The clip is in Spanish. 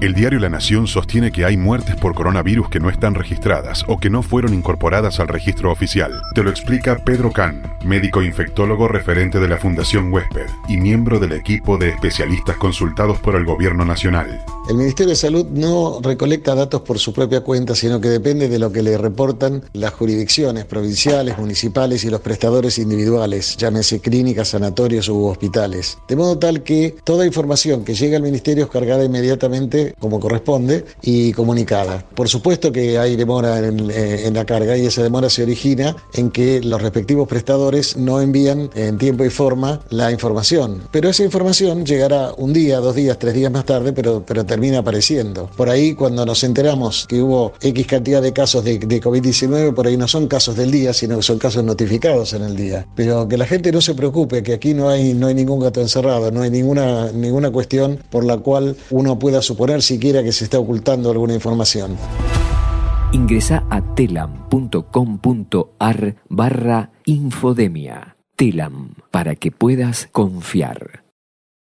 El diario La Nación sostiene que hay muertes por coronavirus que no están registradas o que no fueron incorporadas al registro oficial. Te lo explica Pedro Can, médico infectólogo referente de la Fundación Huésped y miembro del equipo de especialistas consultados por el Gobierno Nacional. El Ministerio de Salud no recolecta datos por su propia cuenta, sino que depende de lo que le reportan las jurisdicciones provinciales, municipales y los prestadores individuales, llámese clínicas, sanatorios u hospitales. De modo tal que toda información que llega al Ministerio es cargada inmediatamente como corresponde y comunicada. Por supuesto que hay demora en, eh, en la carga y esa demora se origina en que los respectivos prestadores no envían en tiempo y forma la información. Pero esa información llegará un día, dos días, tres días más tarde, pero, pero termina apareciendo. Por ahí cuando nos enteramos que hubo X cantidad de casos de, de COVID-19, por ahí no son casos del día, sino que son casos notificados en el día. Pero que la gente no se preocupe, que aquí no hay, no hay ningún gato encerrado, no hay ninguna, ninguna cuestión por la cual uno pueda suponer siquiera que se está ocultando alguna información. Ingresa a telam.com.ar barra infodemia. Telam, para que puedas confiar.